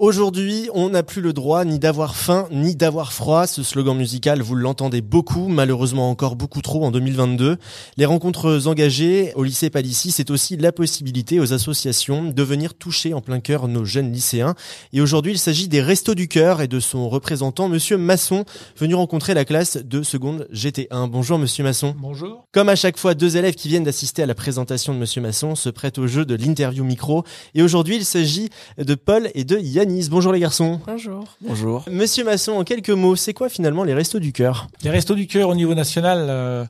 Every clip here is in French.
Aujourd'hui, on n'a plus le droit ni d'avoir faim ni d'avoir froid. Ce slogan musical, vous l'entendez beaucoup, malheureusement encore beaucoup trop en 2022. Les rencontres engagées au lycée Palissy, c'est aussi la possibilité aux associations de venir toucher en plein cœur nos jeunes lycéens. Et aujourd'hui, il s'agit des Restos du Cœur et de son représentant, Monsieur Masson, venu rencontrer la classe de seconde GT1. Bonjour Monsieur Masson. Bonjour. Comme à chaque fois, deux élèves qui viennent d'assister à la présentation de Monsieur Masson se prêtent au jeu de l'interview micro. Et aujourd'hui, il s'agit de Paul et de Yann Bonjour les garçons. Bonjour. Bonjour. Monsieur Masson, en quelques mots, c'est quoi finalement les Restos du Cœur? Les Restos du Cœur au niveau national, euh,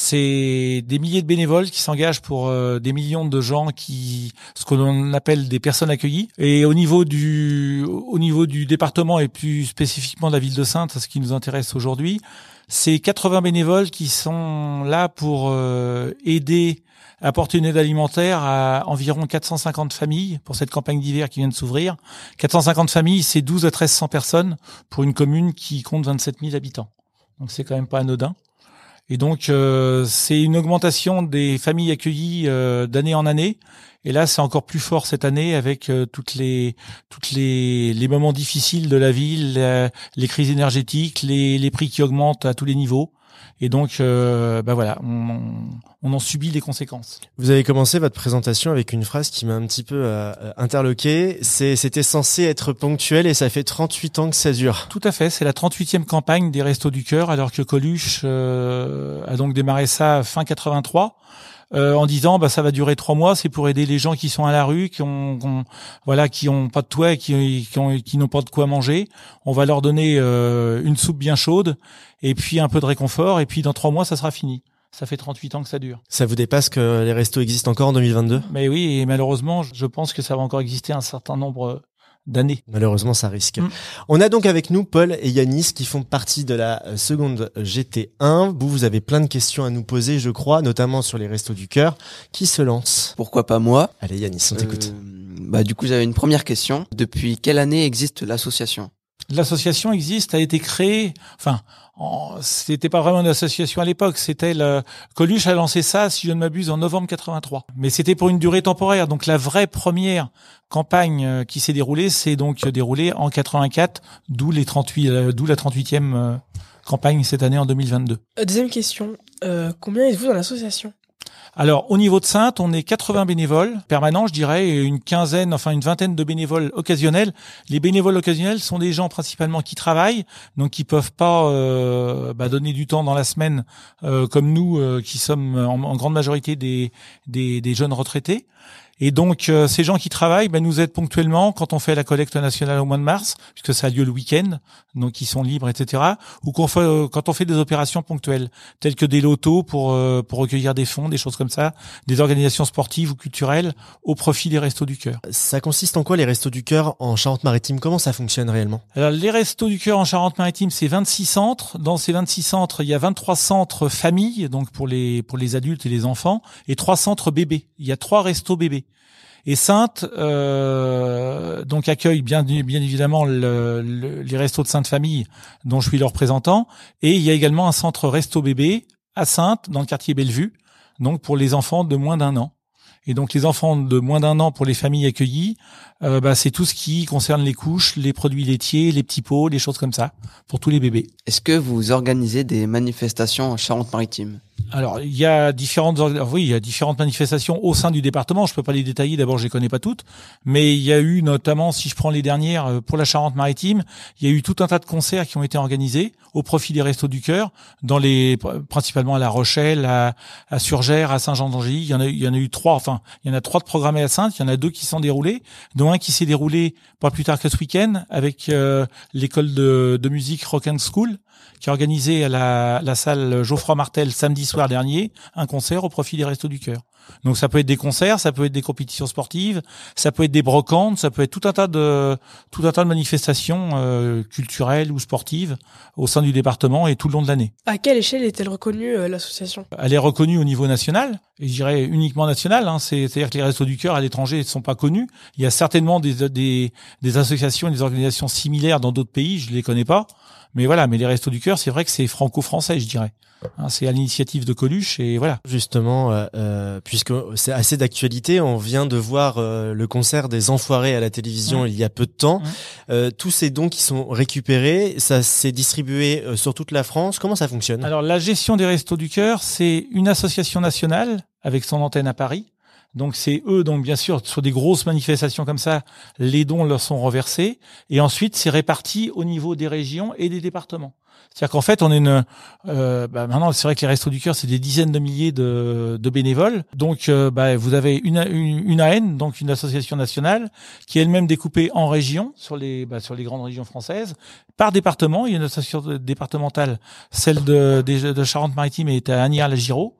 c'est des milliers de bénévoles qui s'engagent pour euh, des millions de gens qui, ce qu'on appelle des personnes accueillies. Et au niveau du, au niveau du département et plus spécifiquement de la ville de Sainte, ce qui nous intéresse aujourd'hui, c'est 80 bénévoles qui sont là pour euh, aider apporter une aide alimentaire à environ 450 familles pour cette campagne d'hiver qui vient de s'ouvrir. 450 familles, c'est 12 à 1300 personnes pour une commune qui compte 27 000 habitants. Donc c'est quand même pas anodin. Et donc euh, c'est une augmentation des familles accueillies euh, d'année en année. Et là, c'est encore plus fort cette année avec euh, toutes les toutes les, les moments difficiles de la ville, les crises énergétiques, les, les prix qui augmentent à tous les niveaux. Et donc, euh, bah voilà, on, on, en subit les conséquences. Vous avez commencé votre présentation avec une phrase qui m'a un petit peu euh, interloqué. C'était censé être ponctuel et ça fait 38 ans que ça dure. Tout à fait. C'est la 38e campagne des Restos du Cœur, alors que Coluche euh, a donc démarré ça fin 83. Euh, en disant bah ça va durer trois mois, c'est pour aider les gens qui sont à la rue, qui ont, voilà, qui ont pas de toit, qui, qui, qui n'ont pas de quoi manger. On va leur donner euh, une soupe bien chaude et puis un peu de réconfort et puis dans trois mois ça sera fini. Ça fait 38 ans que ça dure. Ça vous dépasse que les restos existent encore en 2022 Mais oui, et malheureusement, je pense que ça va encore exister un certain nombre d'années. Malheureusement, ça risque. Mm. On a donc avec nous Paul et Yanis qui font partie de la seconde GT1. Vous, vous avez plein de questions à nous poser, je crois, notamment sur les restos du cœur. Qui se lance? Pourquoi pas moi? Allez Yanis, on t'écoute. Euh, bah du coup, j'avais une première question. Depuis quelle année existe l'association? L'association existe, a été créée, enfin, c'était pas vraiment une association à l'époque, c'était le Coluche a lancé ça, si je ne m'abuse, en novembre 83. Mais c'était pour une durée temporaire. Donc la vraie première campagne euh, qui s'est déroulée, c'est donc déroulée en 84, d'où les 38, euh, d'où la 38e euh, campagne cette année en 2022. Deuxième question, combien êtes-vous dans l'association? Alors, au niveau de Sainte, on est 80 bénévoles permanents, je dirais, et une quinzaine, enfin une vingtaine de bénévoles occasionnels. Les bénévoles occasionnels sont des gens principalement qui travaillent, donc qui peuvent pas euh, bah, donner du temps dans la semaine, euh, comme nous, euh, qui sommes en, grande majorité des, jeunes retraités. Et donc, euh, ces gens qui travaillent ben, nous aident ponctuellement quand on fait la collecte nationale au mois de mars, puisque ça a lieu le week-end, donc ils sont libres, etc. Ou quand on fait, euh, quand on fait des opérations ponctuelles, telles que des lotos pour euh, pour recueillir des fonds, des choses comme ça, des organisations sportives ou culturelles au profit des Restos du Cœur. Ça consiste en quoi les Restos du Cœur en Charente-Maritime? Comment ça fonctionne réellement? Alors, les Restos du Cœur en Charente-Maritime, c'est 26 centres. Dans ces 26 centres, il y a 23 centres familles, donc pour les pour les adultes et les enfants, et trois centres bébés. Il y a trois restos bébés. Et Sainte euh, donc accueille bien, bien évidemment le, les restos de Sainte-Famille, dont je suis le représentant. Et il y a également un centre resto bébé à Sainte, dans le quartier Bellevue, donc pour les enfants de moins d'un an. Et donc les enfants de moins d'un an pour les familles accueillies, euh, bah, c'est tout ce qui concerne les couches, les produits laitiers, les petits pots, les choses comme ça, pour tous les bébés. Est-ce que vous organisez des manifestations en Charente-Maritime? Alors, il y a différentes, oui, il y a différentes manifestations au sein du département. Je peux pas les détailler. D'abord, je les connais pas toutes, mais il y a eu notamment, si je prends les dernières euh, pour la Charente-Maritime, il y a eu tout un tas de concerts qui ont été organisés au profit des Restos du Cœur, dans les, principalement à La Rochelle, à, à Surgères, à Saint-Jean-d'Angely. Il y en a, il y en a eu trois. Enfin, il y en a trois de programmés à Sainte. Il y en a deux qui sont déroulés, dont un qui s'est déroulé pas plus tard que ce week-end avec euh, l'école de, musique Rock School qui a organisé à la salle Geoffroy Martel samedi soir dernier un concert au profit des Restos du Cœur. Donc ça peut être des concerts, ça peut être des compétitions sportives, ça peut être des brocantes, ça peut être tout un tas de tout un tas de manifestations euh, culturelles ou sportives au sein du département et tout le long de l'année. À quelle échelle est-elle reconnue euh, l'association? Elle est reconnue au niveau national, et je dirais uniquement national. Hein, C'est-à-dire que les Restos du Cœur à l'étranger ne sont pas connus. Il y a certainement des, des, des associations et des organisations similaires dans d'autres pays, je les connais pas. Mais voilà, mais les Restos du Cœur, c'est vrai que c'est franco-français, je dirais. Hein, c'est à l'initiative de Coluche et voilà. Justement, euh, euh puisque c'est assez d'actualité. On vient de voir euh, le concert des Enfoirés à la télévision Ouais. il y a peu de temps. Ouais. Euh, tous ces dons qui sont récupérés, ça s'est distribué euh, sur toute la France. Comment ça fonctionne? Alors la gestion des Restos du Cœur, c'est une association nationale avec son antenne à Paris. Donc c'est eux, donc bien sûr, sur des grosses manifestations comme ça, les dons leur sont reversés. Et ensuite, c'est réparti au niveau des régions et des départements. C'est-à-dire qu'en fait, on est une. Euh, bah, maintenant, c'est vrai que les Restos du Cœur, c'est des dizaines de milliers de, de bénévoles. Donc, euh, bah, vous avez une, une, une AN, donc une association nationale, qui est elle-même découpée en régions sur les bah, sur les grandes régions françaises par département. Il y a une association départementale, celle de, de, Charente-Maritime est à Agnières-la-Giraud.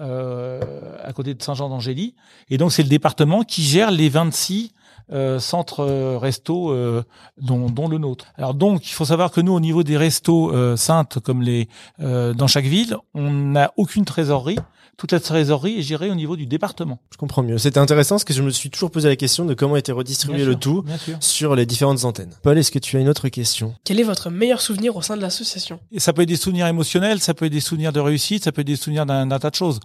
Euh, à côté de Saint-Jean-d'Angély. Et donc, c'est le département qui gère les 26 euh, centres euh, restos euh, dont, dont le nôtre. Alors donc, il faut savoir que nous, au niveau des restos euh, saintes, comme les euh, dans chaque ville, on n'a aucune trésorerie. Toute la trésorerie est gérée au niveau du département. Je comprends mieux. C'était intéressant parce que je me suis toujours posé la question de comment était redistribué Bien le sûr, tout Bien sûr. sur les différentes antennes. Paul, est-ce que tu as une autre question? Quel est votre meilleur souvenir au sein de l'association? Et ça peut être des souvenirs émotionnels, ça peut être des souvenirs de réussite, ça peut être des souvenirs d'un tas de choses.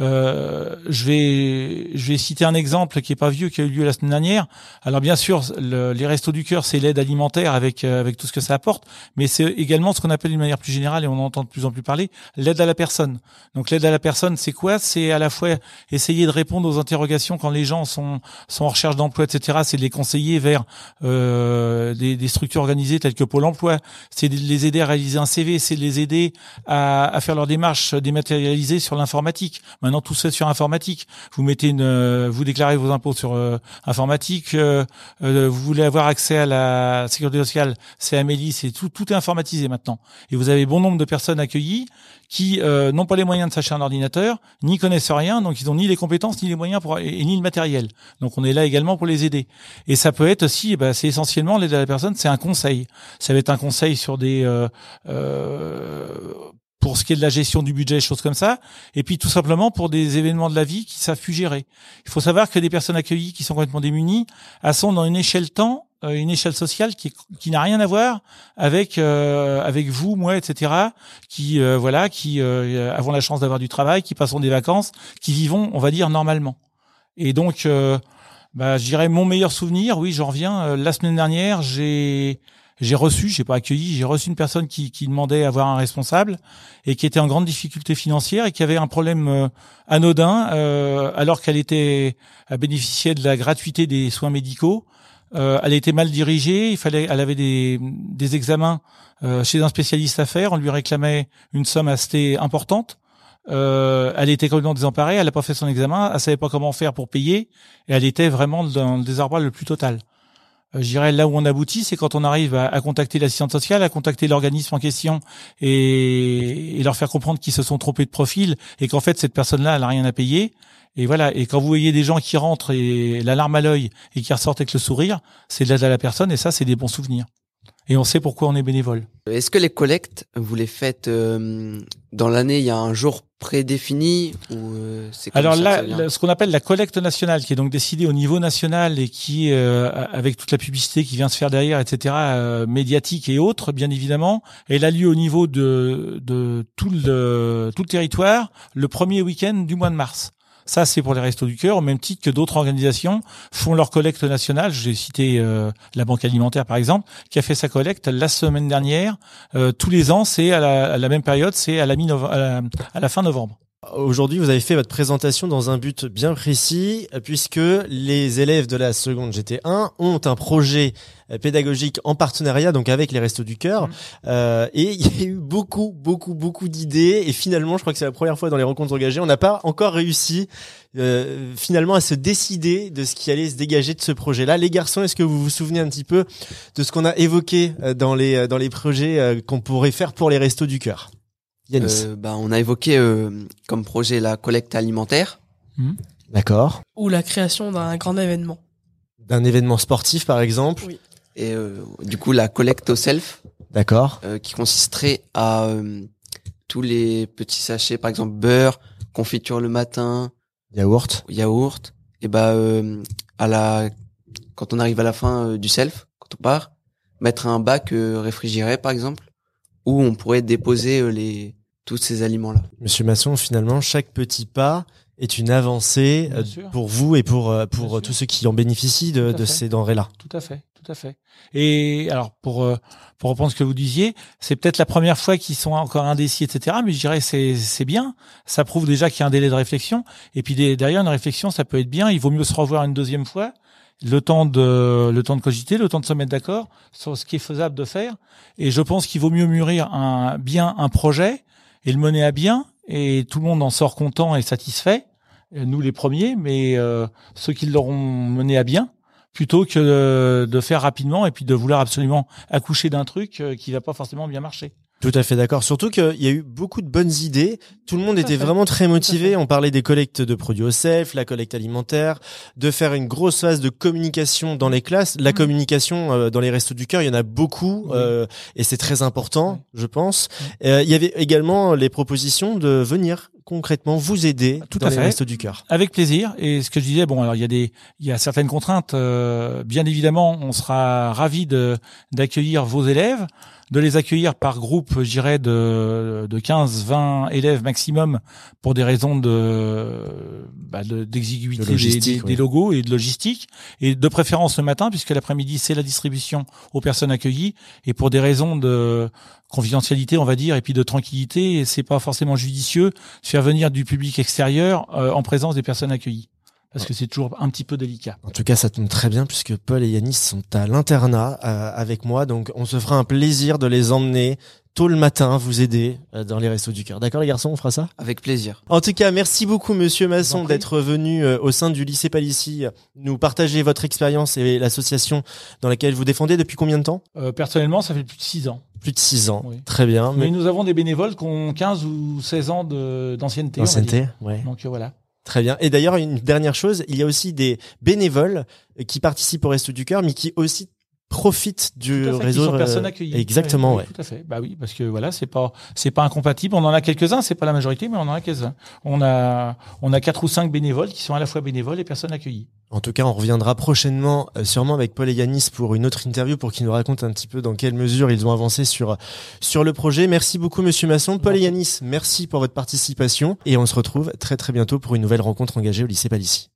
Euh, je vais je vais citer un exemple qui est pas vieux qui a eu lieu la semaine dernière. Alors bien sûr, le- les restos du cœur, c'est l'aide alimentaire avec euh, avec tout ce que ça apporte, mais c'est également ce qu'on appelle d'une manière plus générale et on en entend de plus en plus parler, l'aide à la personne. Donc l'aide à la personne, c'est quoi? C'est à la fois essayer de répondre aux interrogations quand les gens sont sont en recherche d'emploi, etc. C'est de les conseiller vers euh, des, des structures organisées telles que Pôle Emploi. C'est de les aider à réaliser un CV, c'est de les aider à, à faire leur démarche dématérialisée sur l'informatique. Maintenant, tout ça sur informatique. Vous mettez une, euh, vous déclarez vos impôts sur euh, informatique. euh, euh, vous voulez avoir accès à la sécurité sociale, c'est Amélie, c'est tout, tout est informatisé maintenant. Et vous avez bon nombre de personnes accueillies qui euh, n'ont pas les moyens de s'acheter un ordinateur, ni connaissent rien, donc ils ont ni les compétences, ni les moyens pour, et, et ni le matériel. Donc on est là également pour les aider. Et ça peut être aussi, eh ben, c'est essentiellement l'aide à la personne, c'est un conseil. Ça va être un conseil sur des euh, pour ce qui est de la gestion du budget, choses comme ça, et puis tout simplement pour des événements de la vie qui savent plus gérer. Il faut savoir que des personnes accueillies qui sont complètement démunies, elles sont dans une échelle temps, euh, une échelle sociale qui, qui n'a rien à voir avec euh, avec vous, moi, etc. Qui euh, voilà, qui euh, avons la chance d'avoir du travail, qui passons des vacances, qui vivons, on va dire normalement. Et donc, euh, bah, je dirais mon meilleur souvenir. Oui, j'en reviens. euh, la semaine dernière, j'ai j'ai reçu, j'ai pas accueilli, j'ai reçu une personne qui, qui demandait à avoir un responsable et qui était en grande difficulté financière et qui avait un problème euh, anodin euh, alors qu'elle était à bénéficier de la gratuité des soins médicaux. Euh, elle était mal dirigée, il fallait, elle avait des, des examens euh, chez un spécialiste à faire, on lui réclamait une somme assez importante. Euh, elle était complètement désemparée, elle n'a pas fait son examen, elle savait pas comment faire pour payer et elle était vraiment dans le désarroi le plus total. Euh, je dirais là où on aboutit, c'est quand on arrive à, à contacter l'assistante sociale, à contacter l'organisme en question et, et leur faire comprendre qu'ils se sont trompés de profil et qu'en fait cette personne-là, elle a rien à payer. Et voilà. Et quand vous voyez des gens qui rentrent et la larme à l'œil et qui ressortent avec le sourire, c'est de l'aide à la personne et ça, c'est des bons souvenirs. Et on sait pourquoi on est bénévole. Est-ce que les collectes, vous les faites euh, dans l'année Il y a un jour prédéfini ou euh, Alors là, ce qu'on appelle la collecte nationale, qui est donc décidée au niveau national et qui, euh, avec toute la publicité qui vient se faire derrière, etc., euh, médiatique et autres, bien évidemment, elle a lieu au niveau de, de tout, le, tout le territoire le premier week-end du mois de mars. Ça, c'est pour les Restos du Cœur, au même titre que d'autres organisations font leur collecte nationale. J'ai cité euh, la Banque Alimentaire, par exemple, qui a fait sa collecte la semaine dernière. Euh, tous les ans, c'est à la, même période, c'est à à la fin novembre. Aujourd'hui, vous avez fait votre présentation dans un but bien précis, euh, puisque les élèves de la seconde GT1 ont un projet euh, pédagogique en partenariat, donc avec les Restos du Cœur. Mhm. Euh, et il y a eu beaucoup, beaucoup, beaucoup d'idées. Et finalement, je crois que c'est la première fois dans les rencontres engagées, on n'a pas encore réussi euh, finalement à se décider de ce qui allait se dégager de ce projet-là. Les garçons, est-ce que vous vous souvenez un petit peu de ce qu'on a évoqué euh, dans les dans les projets qu'on pourrait faire pour les Restos du Cœur? Yanis. Euh, bah, on a évoqué euh, comme projet la collecte alimentaire. D'accord. Ou la création d'un grand événement. D'un événement sportif, par exemple. Et euh, du coup, la collecte au self, D'accord. euh, qui consisterait à euh, tous les petits sachets, par exemple beurre, confiture le matin, Yaourt. yaourt, et bah euh, à la quand on arrive à la fin euh, du self, quand on part, mettre un bac euh, réfrigéré par exemple, où on pourrait déposer euh, les tous ces aliments là. Monsieur Masson, finalement, chaque petit pas est une avancée euh, pour vous et pour euh, pour Bien tous sûr. ceux qui en bénéficient de, de ces denrées-là. Tout à fait, tout à fait. Et alors pour pour reprendre ce que vous disiez, c'est peut-être la première fois qu'ils sont encore indécis, etc. Mais je dirais c'est c'est bien. Ça prouve déjà qu'il y a un délai de réflexion. Et puis derrière une réflexion, ça peut être bien. Il vaut mieux se revoir une deuxième fois, le temps de le temps de cogiter, le temps de se mettre d'accord sur ce qui est faisable de faire. Et je pense qu'il vaut mieux mûrir un bien un projet et le mener à bien. Et tout le monde en sort content et satisfait. Nous les premiers, mais euh, ceux qui l'auront mené à bien plutôt que de, de faire rapidement et puis de vouloir absolument accoucher d'un truc euh, qui va pas forcément bien marcher. Tout à fait d'accord. Surtout qu'il y a eu beaucoup de bonnes idées. Tout le monde était vraiment très motivé. On parlait des collectes de produits au self, la collecte alimentaire, de faire une grosse phase de communication dans les classes. La Mhm. communication euh, dans les restos du cœur, il y en a beaucoup euh, et c'est très important, je pense. Euh, il y avait également les propositions de venir concrètement vous aider Tout dans à les fait. restos du cœur. Avec plaisir. Et ce que je disais, bon, alors il y a des, il y a certaines contraintes. euh, bien évidemment, on sera ravi de d'accueillir vos élèves, de les accueillir par groupe, je dirais de de 15, 20 élèves maximum pour des raisons de bah, de- d'exiguïté De des, logistique, des- oui. des logos et de logistique, et de préférence le matin puisque l'après-midi c'est la distribution aux personnes accueillies et pour des raisons de confidentialité, on va dire, et puis de tranquillité, c'est pas forcément judicieux de faire venir du public extérieur euh, en présence des personnes accueillies. Parce que c'est toujours un petit peu délicat. En tout cas, ça tombe très bien puisque Paul et Yanis sont à l'internat euh, avec moi. Donc, on se fera un plaisir de les emmener tôt le matin, vous aider euh, dans les restos du cœur. D'accord, les garçons, on fera ça? Avec plaisir. En tout cas, merci beaucoup, Monsieur Masson, d'être venu euh, au sein du lycée Palissy nous partager votre expérience et l'association dans laquelle vous défendez depuis combien de temps? Euh, personnellement, ça fait plus de 6 ans. Plus de six ans. Oui. Très bien. Mais nous avons des bénévoles qui ont 15 ou 16 ans de- d'ancienneté. Ancienneté, ouais. Donc euh, voilà. Très bien. Et d'ailleurs, une dernière chose, il y a aussi des bénévoles euh, qui participent au Resto du Cœur, mais qui aussi profitent du Tout à fait, réseau. sont euh, personnes accueillies. Exactement, ouais. Tout à fait. Bah oui, parce que voilà, c'est pas c'est pas incompatible. On en a quelques-uns, c'est pas la majorité, mais on en a quelques-uns. On a on a quatre ou cinq bénévoles qui sont à la fois bénévoles et personnes accueillies. En tout cas, on reviendra prochainement, euh, sûrement avec Paul et Yanis pour une autre interview pour qu'ils nous racontent un petit peu dans quelle mesure ils ont avancé sur sur le projet. Merci beaucoup, Monsieur Masson. Paul et Yanis, merci pour votre participation et on se retrouve très très bientôt pour une nouvelle rencontre engagée au lycée Palissy.